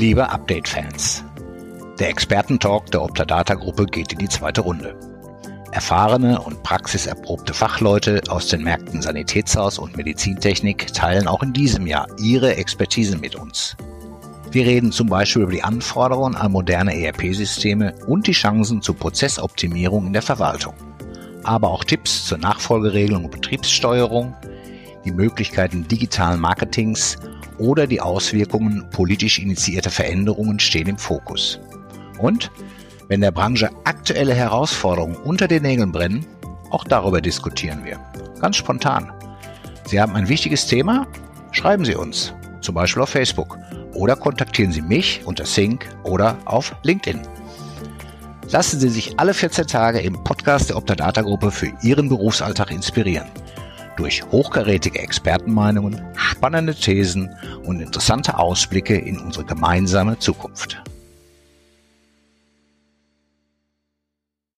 Liebe Update-Fans, der Expertentalk der Optadata-Gruppe geht in die zweite Runde. Erfahrene und praxiserprobte Fachleute aus den Märkten Sanitätshaus und Medizintechnik teilen auch in diesem Jahr ihre Expertise mit uns. Wir reden zum Beispiel über die Anforderungen an moderne ERP-Systeme und die Chancen zur Prozessoptimierung in der Verwaltung, aber auch Tipps zur Nachfolgeregelung und Betriebssteuerung, die Möglichkeiten digitalen Marketings oder die Auswirkungen politisch initiierter Veränderungen stehen im Fokus. Und wenn der Branche aktuelle Herausforderungen unter den Nägeln brennen, auch darüber diskutieren wir. Ganz spontan. Sie haben ein wichtiges Thema? Schreiben Sie uns, zum Beispiel auf Facebook, oder kontaktieren Sie mich unter Sync oder auf LinkedIn. Lassen Sie sich alle 14 Tage im Podcast der Optadata Gruppe für Ihren Berufsalltag inspirieren durch hochkarätige Expertenmeinungen, spannende Thesen und interessante Ausblicke in unsere gemeinsame Zukunft.